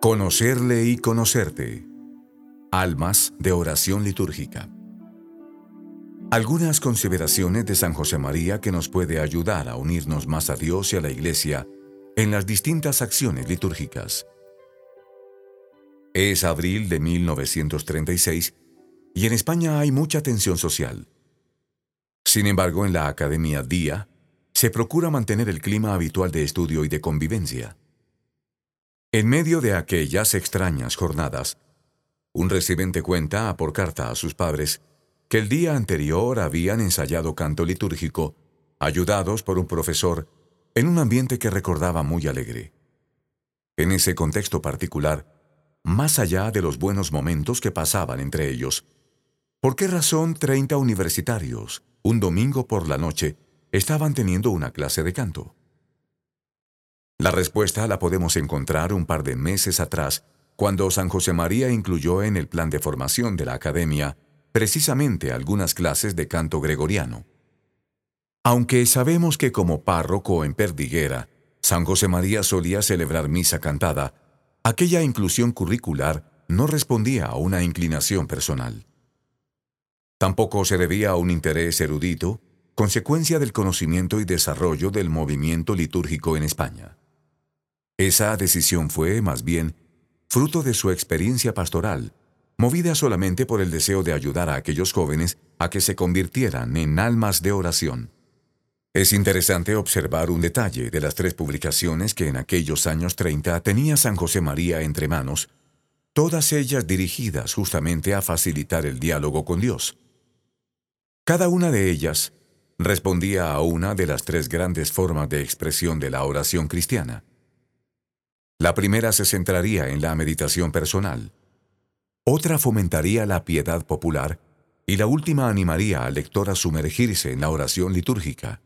Conocerle y conocerte. Almas de oración litúrgica. Algunas consideraciones de San José María que nos puede ayudar a unirnos más a Dios y a la Iglesia en las distintas acciones litúrgicas. Es abril de 1936 y en España hay mucha tensión social. Sin embargo, en la Academia Día se procura mantener el clima habitual de estudio y de convivencia. En medio de aquellas extrañas jornadas, un residente cuenta por carta a sus padres que el día anterior habían ensayado canto litúrgico, ayudados por un profesor, en un ambiente que recordaba muy alegre. En ese contexto particular, más allá de los buenos momentos que pasaban entre ellos, ¿por qué razón 30 universitarios, un domingo por la noche, estaban teniendo una clase de canto? La respuesta la podemos encontrar un par de meses atrás, cuando San José María incluyó en el plan de formación de la Academia precisamente algunas clases de canto gregoriano. Aunque sabemos que como párroco en Perdiguera, San José María solía celebrar misa cantada, aquella inclusión curricular no respondía a una inclinación personal. Tampoco se debía a un interés erudito, consecuencia del conocimiento y desarrollo del movimiento litúrgico en España. Esa decisión fue, más bien, fruto de su experiencia pastoral, movida solamente por el deseo de ayudar a aquellos jóvenes a que se convirtieran en almas de oración. Es interesante observar un detalle de las tres publicaciones que en aquellos años 30 tenía San José María entre manos, todas ellas dirigidas justamente a facilitar el diálogo con Dios. Cada una de ellas respondía a una de las tres grandes formas de expresión de la oración cristiana. La primera se centraría en la meditación personal, otra fomentaría la piedad popular y la última animaría al lector a sumergirse en la oración litúrgica.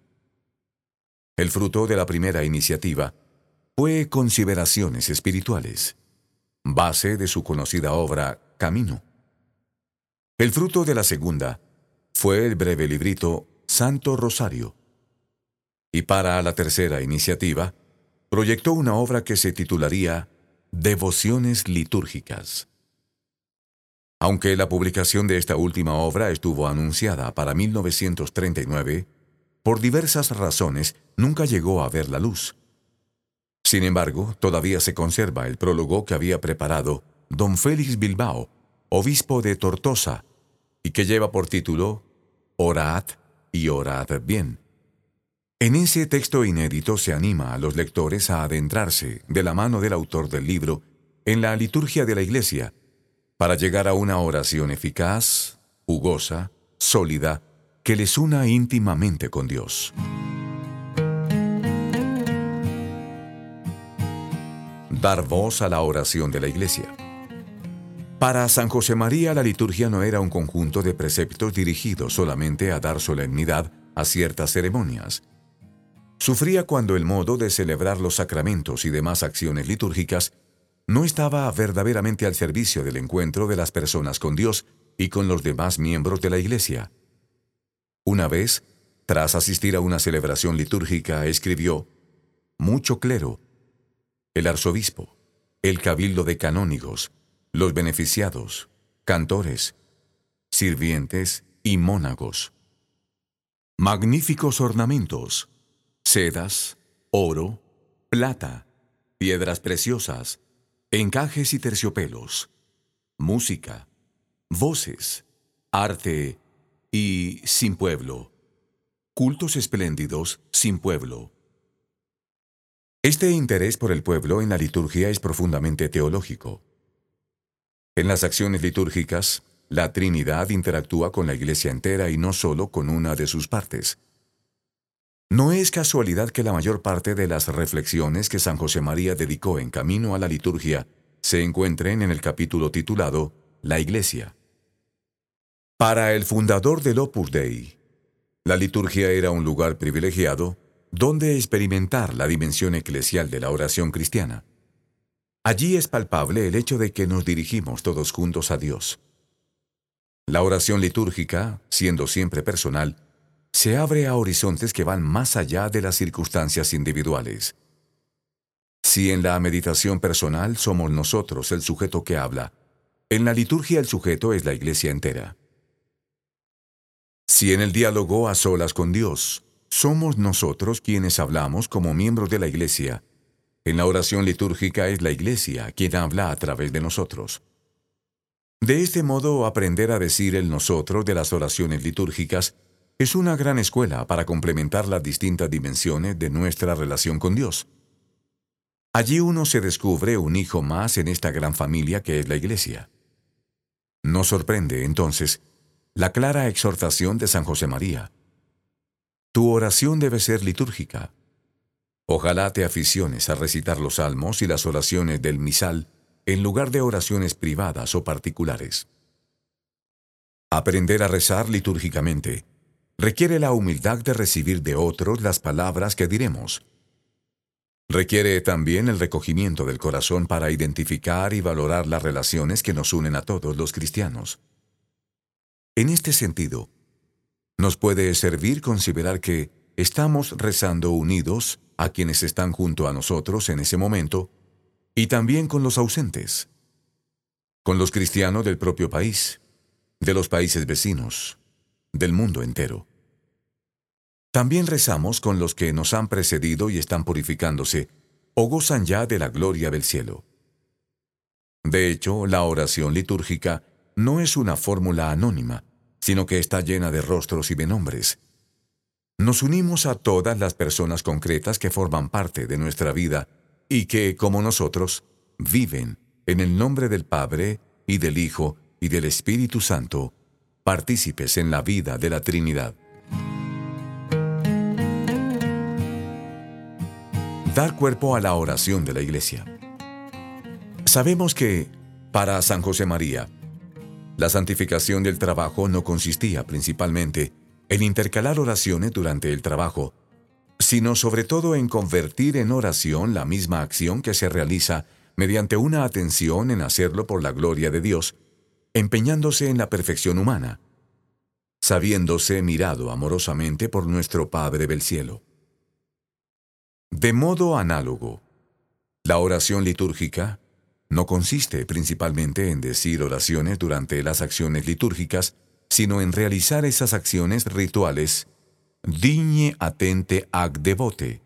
El fruto de la primera iniciativa fue Consideraciones Espirituales, base de su conocida obra Camino. El fruto de la segunda fue el breve librito Santo Rosario. Y para la tercera iniciativa, proyectó una obra que se titularía Devociones litúrgicas. Aunque la publicación de esta última obra estuvo anunciada para 1939, por diversas razones nunca llegó a ver la luz. Sin embargo, todavía se conserva el prólogo que había preparado don Félix Bilbao, obispo de Tortosa, y que lleva por título Orad y orad bien. En ese texto inédito se anima a los lectores a adentrarse, de la mano del autor del libro, en la liturgia de la Iglesia, para llegar a una oración eficaz, jugosa, sólida, que les una íntimamente con Dios. Dar voz a la oración de la Iglesia. Para San José María la liturgia no era un conjunto de preceptos dirigidos solamente a dar solemnidad a ciertas ceremonias, Sufría cuando el modo de celebrar los sacramentos y demás acciones litúrgicas no estaba verdaderamente al servicio del encuentro de las personas con Dios y con los demás miembros de la Iglesia. Una vez, tras asistir a una celebración litúrgica, escribió, Mucho clero, el arzobispo, el cabildo de canónigos, los beneficiados, cantores, sirvientes y mónagos. Magníficos ornamentos, sedas, oro, plata, piedras preciosas, encajes y terciopelos, música, voces, arte y sin pueblo, cultos espléndidos sin pueblo. Este interés por el pueblo en la liturgia es profundamente teológico. En las acciones litúrgicas, la Trinidad interactúa con la Iglesia entera y no solo con una de sus partes. No es casualidad que la mayor parte de las reflexiones que San José María dedicó en camino a la liturgia se encuentren en el capítulo titulado La Iglesia. Para el fundador del Opus Dei, la liturgia era un lugar privilegiado donde experimentar la dimensión eclesial de la oración cristiana. Allí es palpable el hecho de que nos dirigimos todos juntos a Dios. La oración litúrgica, siendo siempre personal, se abre a horizontes que van más allá de las circunstancias individuales. Si en la meditación personal somos nosotros el sujeto que habla, en la liturgia el sujeto es la iglesia entera. Si en el diálogo a solas con Dios somos nosotros quienes hablamos como miembros de la iglesia, en la oración litúrgica es la iglesia quien habla a través de nosotros. De este modo, aprender a decir el nosotros de las oraciones litúrgicas es una gran escuela para complementar las distintas dimensiones de nuestra relación con Dios. Allí uno se descubre un hijo más en esta gran familia que es la Iglesia. No sorprende, entonces, la clara exhortación de San José María. Tu oración debe ser litúrgica. Ojalá te aficiones a recitar los salmos y las oraciones del misal en lugar de oraciones privadas o particulares. Aprender a rezar litúrgicamente requiere la humildad de recibir de otros las palabras que diremos. Requiere también el recogimiento del corazón para identificar y valorar las relaciones que nos unen a todos los cristianos. En este sentido, nos puede servir considerar que estamos rezando unidos a quienes están junto a nosotros en ese momento y también con los ausentes, con los cristianos del propio país, de los países vecinos, del mundo entero. También rezamos con los que nos han precedido y están purificándose, o gozan ya de la gloria del cielo. De hecho, la oración litúrgica no es una fórmula anónima, sino que está llena de rostros y de nombres. Nos unimos a todas las personas concretas que forman parte de nuestra vida y que, como nosotros, viven en el nombre del Padre y del Hijo y del Espíritu Santo, partícipes en la vida de la Trinidad. Dar cuerpo a la oración de la Iglesia. Sabemos que, para San José María, la santificación del trabajo no consistía principalmente en intercalar oraciones durante el trabajo, sino sobre todo en convertir en oración la misma acción que se realiza mediante una atención en hacerlo por la gloria de Dios, empeñándose en la perfección humana, sabiéndose mirado amorosamente por nuestro Padre del cielo. De modo análogo, la oración litúrgica no consiste principalmente en decir oraciones durante las acciones litúrgicas, sino en realizar esas acciones rituales digne atente ac devote,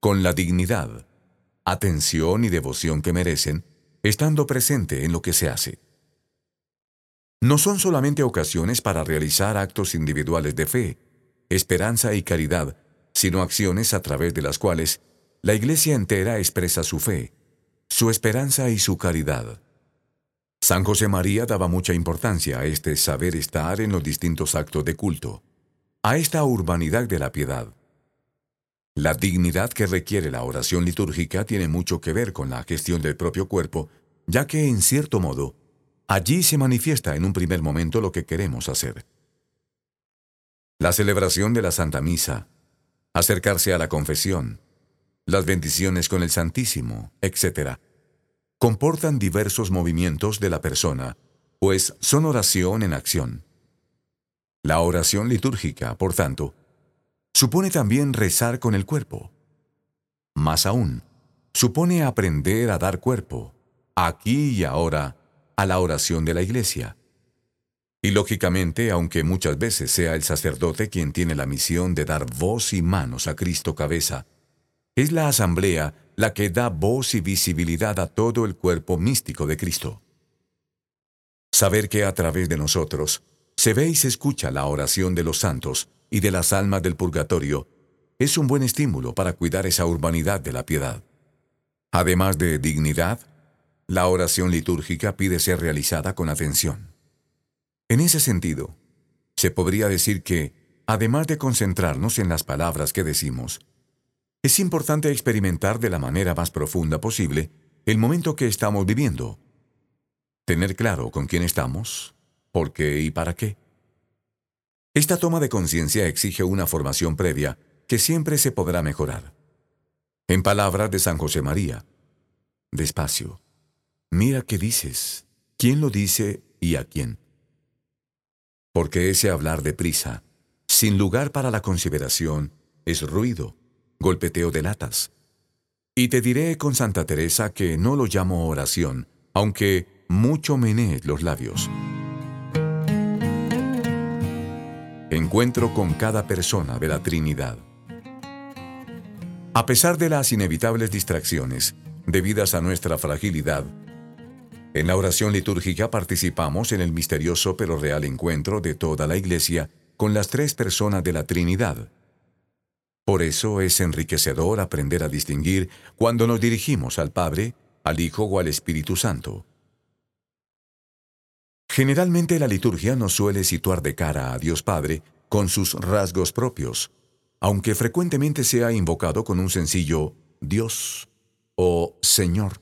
con la dignidad, atención y devoción que merecen, estando presente en lo que se hace. No son solamente ocasiones para realizar actos individuales de fe, esperanza y caridad, sino acciones a través de las cuales la Iglesia entera expresa su fe, su esperanza y su caridad. San José María daba mucha importancia a este saber estar en los distintos actos de culto, a esta urbanidad de la piedad. La dignidad que requiere la oración litúrgica tiene mucho que ver con la gestión del propio cuerpo, ya que, en cierto modo, allí se manifiesta en un primer momento lo que queremos hacer. La celebración de la Santa Misa, acercarse a la confesión, las bendiciones con el Santísimo, etc., comportan diversos movimientos de la persona, pues son oración en acción. La oración litúrgica, por tanto, supone también rezar con el cuerpo. Más aún, supone aprender a dar cuerpo, aquí y ahora, a la oración de la Iglesia. Y lógicamente, aunque muchas veces sea el sacerdote quien tiene la misión de dar voz y manos a Cristo cabeza, es la asamblea la que da voz y visibilidad a todo el cuerpo místico de Cristo. Saber que a través de nosotros se ve y se escucha la oración de los santos y de las almas del purgatorio es un buen estímulo para cuidar esa urbanidad de la piedad. Además de dignidad, la oración litúrgica pide ser realizada con atención. En ese sentido, se podría decir que, además de concentrarnos en las palabras que decimos, es importante experimentar de la manera más profunda posible el momento que estamos viviendo. Tener claro con quién estamos, por qué y para qué. Esta toma de conciencia exige una formación previa que siempre se podrá mejorar. En palabras de San José María, despacio, mira qué dices, quién lo dice y a quién porque ese hablar deprisa sin lugar para la consideración, es ruido, golpeteo de latas. Y te diré con Santa Teresa que no lo llamo oración, aunque mucho menees los labios. Encuentro con cada persona de la Trinidad. A pesar de las inevitables distracciones debidas a nuestra fragilidad, en la oración litúrgica participamos en el misterioso pero real encuentro de toda la Iglesia con las tres personas de la Trinidad. Por eso es enriquecedor aprender a distinguir cuando nos dirigimos al Padre, al Hijo o al Espíritu Santo. Generalmente la liturgia nos suele situar de cara a Dios Padre con sus rasgos propios, aunque frecuentemente sea invocado con un sencillo Dios o Señor.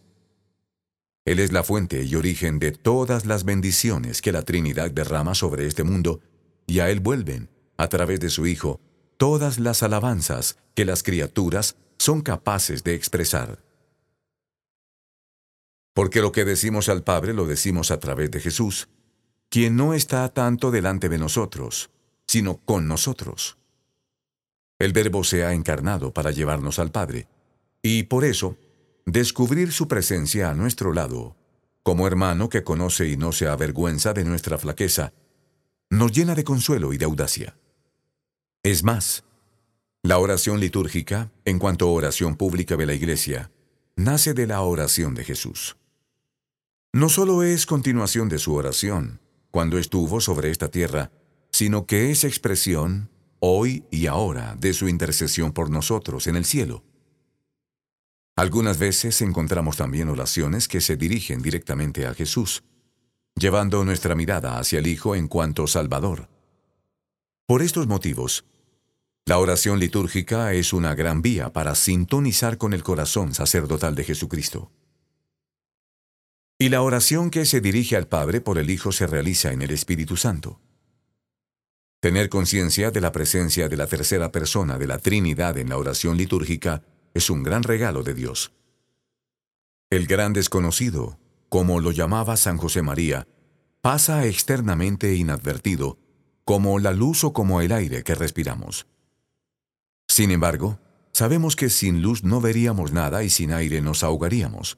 Él es la fuente y origen de todas las bendiciones que la Trinidad derrama sobre este mundo, y a Él vuelven, a través de su Hijo, todas las alabanzas que las criaturas son capaces de expresar. Porque lo que decimos al Padre lo decimos a través de Jesús, quien no está tanto delante de nosotros, sino con nosotros. El Verbo se ha encarnado para llevarnos al Padre, y por eso descubrir su presencia a nuestro lado, como hermano que conoce y no se avergüenza de nuestra flaqueza, nos llena de consuelo y de audacia. Es más, la oración litúrgica, en cuanto a oración pública de la Iglesia, nace de la oración de Jesús. No solo es continuación de su oración, cuando estuvo sobre esta tierra, sino que es expresión, hoy y ahora, de su intercesión por nosotros en el cielo. Algunas veces encontramos también oraciones que se dirigen directamente a Jesús, llevando nuestra mirada hacia el Hijo en cuanto Salvador. Por estos motivos, la oración litúrgica es una gran vía para sintonizar con el corazón sacerdotal de Jesucristo. Y la oración que se dirige al Padre por el Hijo se realiza en el Espíritu Santo. Tener conciencia de la presencia de la tercera persona de la Trinidad en la oración litúrgica es un gran regalo de Dios. El gran desconocido, como lo llamaba San José María, pasa externamente inadvertido, como la luz o como el aire que respiramos. Sin embargo, sabemos que sin luz no veríamos nada y sin aire nos ahogaríamos.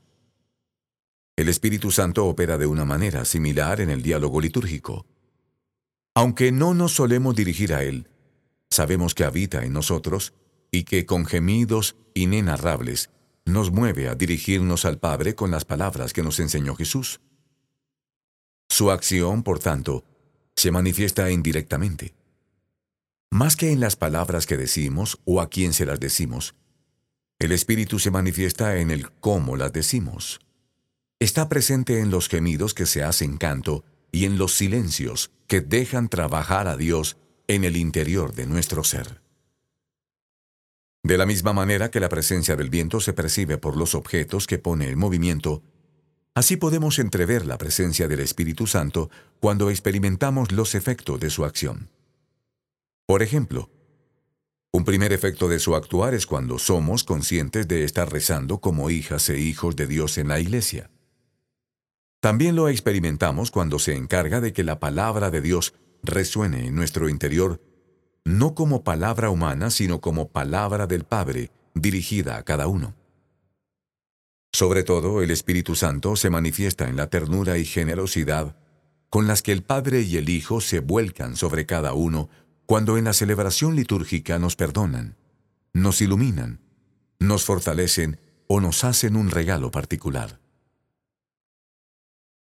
El Espíritu Santo opera de una manera similar en el diálogo litúrgico. Aunque no nos solemos dirigir a Él, sabemos que habita en nosotros y que con gemidos inenarrables nos mueve a dirigirnos al Padre con las palabras que nos enseñó Jesús. Su acción, por tanto, se manifiesta indirectamente. Más que en las palabras que decimos o a quién se las decimos, el Espíritu se manifiesta en el cómo las decimos. Está presente en los gemidos que se hacen canto y en los silencios que dejan trabajar a Dios en el interior de nuestro ser. De la misma manera que la presencia del viento se percibe por los objetos que pone en movimiento, así podemos entrever la presencia del Espíritu Santo cuando experimentamos los efectos de su acción. Por ejemplo, un primer efecto de su actuar es cuando somos conscientes de estar rezando como hijas e hijos de Dios en la iglesia. También lo experimentamos cuando se encarga de que la palabra de Dios resuene en nuestro interior no como palabra humana, sino como palabra del Padre, dirigida a cada uno. Sobre todo, el Espíritu Santo se manifiesta en la ternura y generosidad con las que el Padre y el Hijo se vuelcan sobre cada uno cuando en la celebración litúrgica nos perdonan, nos iluminan, nos fortalecen o nos hacen un regalo particular.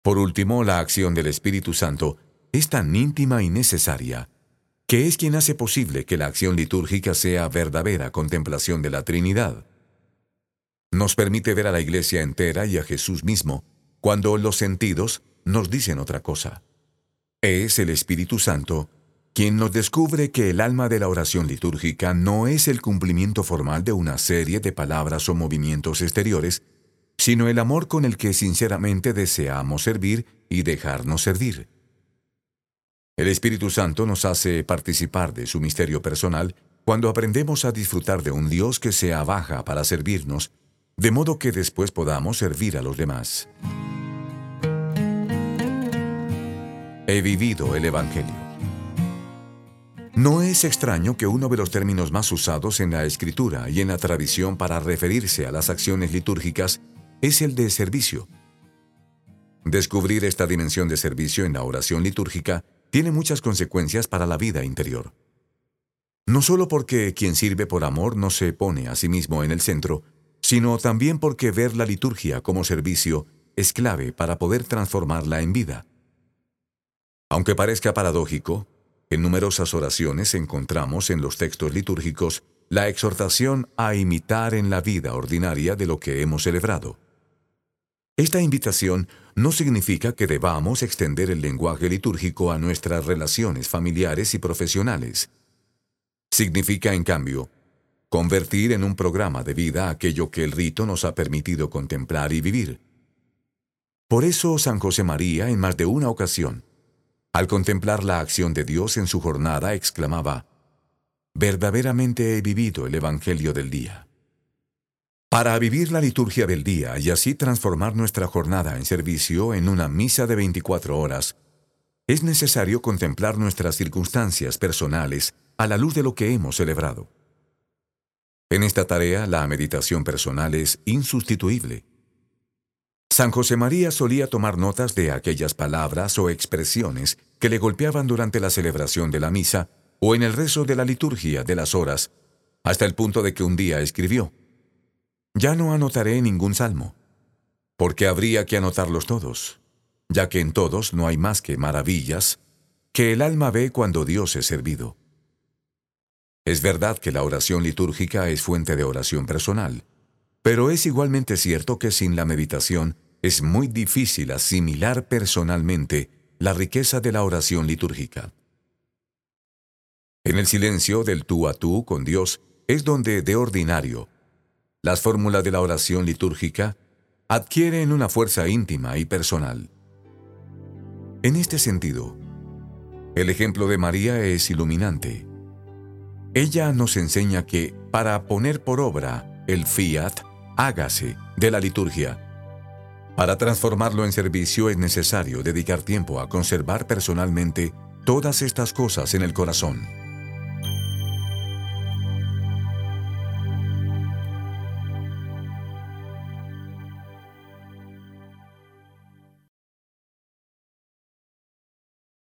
Por último, la acción del Espíritu Santo es tan íntima y necesaria que es quien hace posible que la acción litúrgica sea verdadera contemplación de la Trinidad. Nos permite ver a la Iglesia entera y a Jesús mismo, cuando los sentidos nos dicen otra cosa. Es el Espíritu Santo quien nos descubre que el alma de la oración litúrgica no es el cumplimiento formal de una serie de palabras o movimientos exteriores, sino el amor con el que sinceramente deseamos servir y dejarnos servir. El Espíritu Santo nos hace participar de su misterio personal cuando aprendemos a disfrutar de un Dios que se abaja para servirnos, de modo que después podamos servir a los demás. He vivido el Evangelio. No es extraño que uno de los términos más usados en la escritura y en la tradición para referirse a las acciones litúrgicas es el de servicio. Descubrir esta dimensión de servicio en la oración litúrgica tiene muchas consecuencias para la vida interior. No solo porque quien sirve por amor no se pone a sí mismo en el centro, sino también porque ver la liturgia como servicio es clave para poder transformarla en vida. Aunque parezca paradójico, en numerosas oraciones encontramos en los textos litúrgicos la exhortación a imitar en la vida ordinaria de lo que hemos celebrado. Esta invitación no significa que debamos extender el lenguaje litúrgico a nuestras relaciones familiares y profesionales. Significa, en cambio, convertir en un programa de vida aquello que el rito nos ha permitido contemplar y vivir. Por eso San José María, en más de una ocasión, al contemplar la acción de Dios en su jornada, exclamaba, Verdaderamente he vivido el Evangelio del día. Para vivir la liturgia del día y así transformar nuestra jornada en servicio en una misa de 24 horas, es necesario contemplar nuestras circunstancias personales a la luz de lo que hemos celebrado. En esta tarea la meditación personal es insustituible. San José María solía tomar notas de aquellas palabras o expresiones que le golpeaban durante la celebración de la misa o en el rezo de la liturgia de las horas, hasta el punto de que un día escribió, Ya no anotaré ningún salmo, porque habría que anotarlos todos, ya que en todos no hay más que maravillas que el alma ve cuando Dios es servido. Es verdad que la oración litúrgica es fuente de oración personal, pero es igualmente cierto que sin la meditación es muy difícil asimilar personalmente la riqueza de la oración litúrgica. En el silencio del tú a tú con Dios es donde, de ordinario, las fórmulas de la oración litúrgica adquieren una fuerza íntima y personal. En este sentido, el ejemplo de María es iluminante. Ella nos enseña que para poner por obra el fiat, hágase de la liturgia, para transformarlo en servicio es necesario dedicar tiempo a conservar personalmente todas estas cosas en el corazón.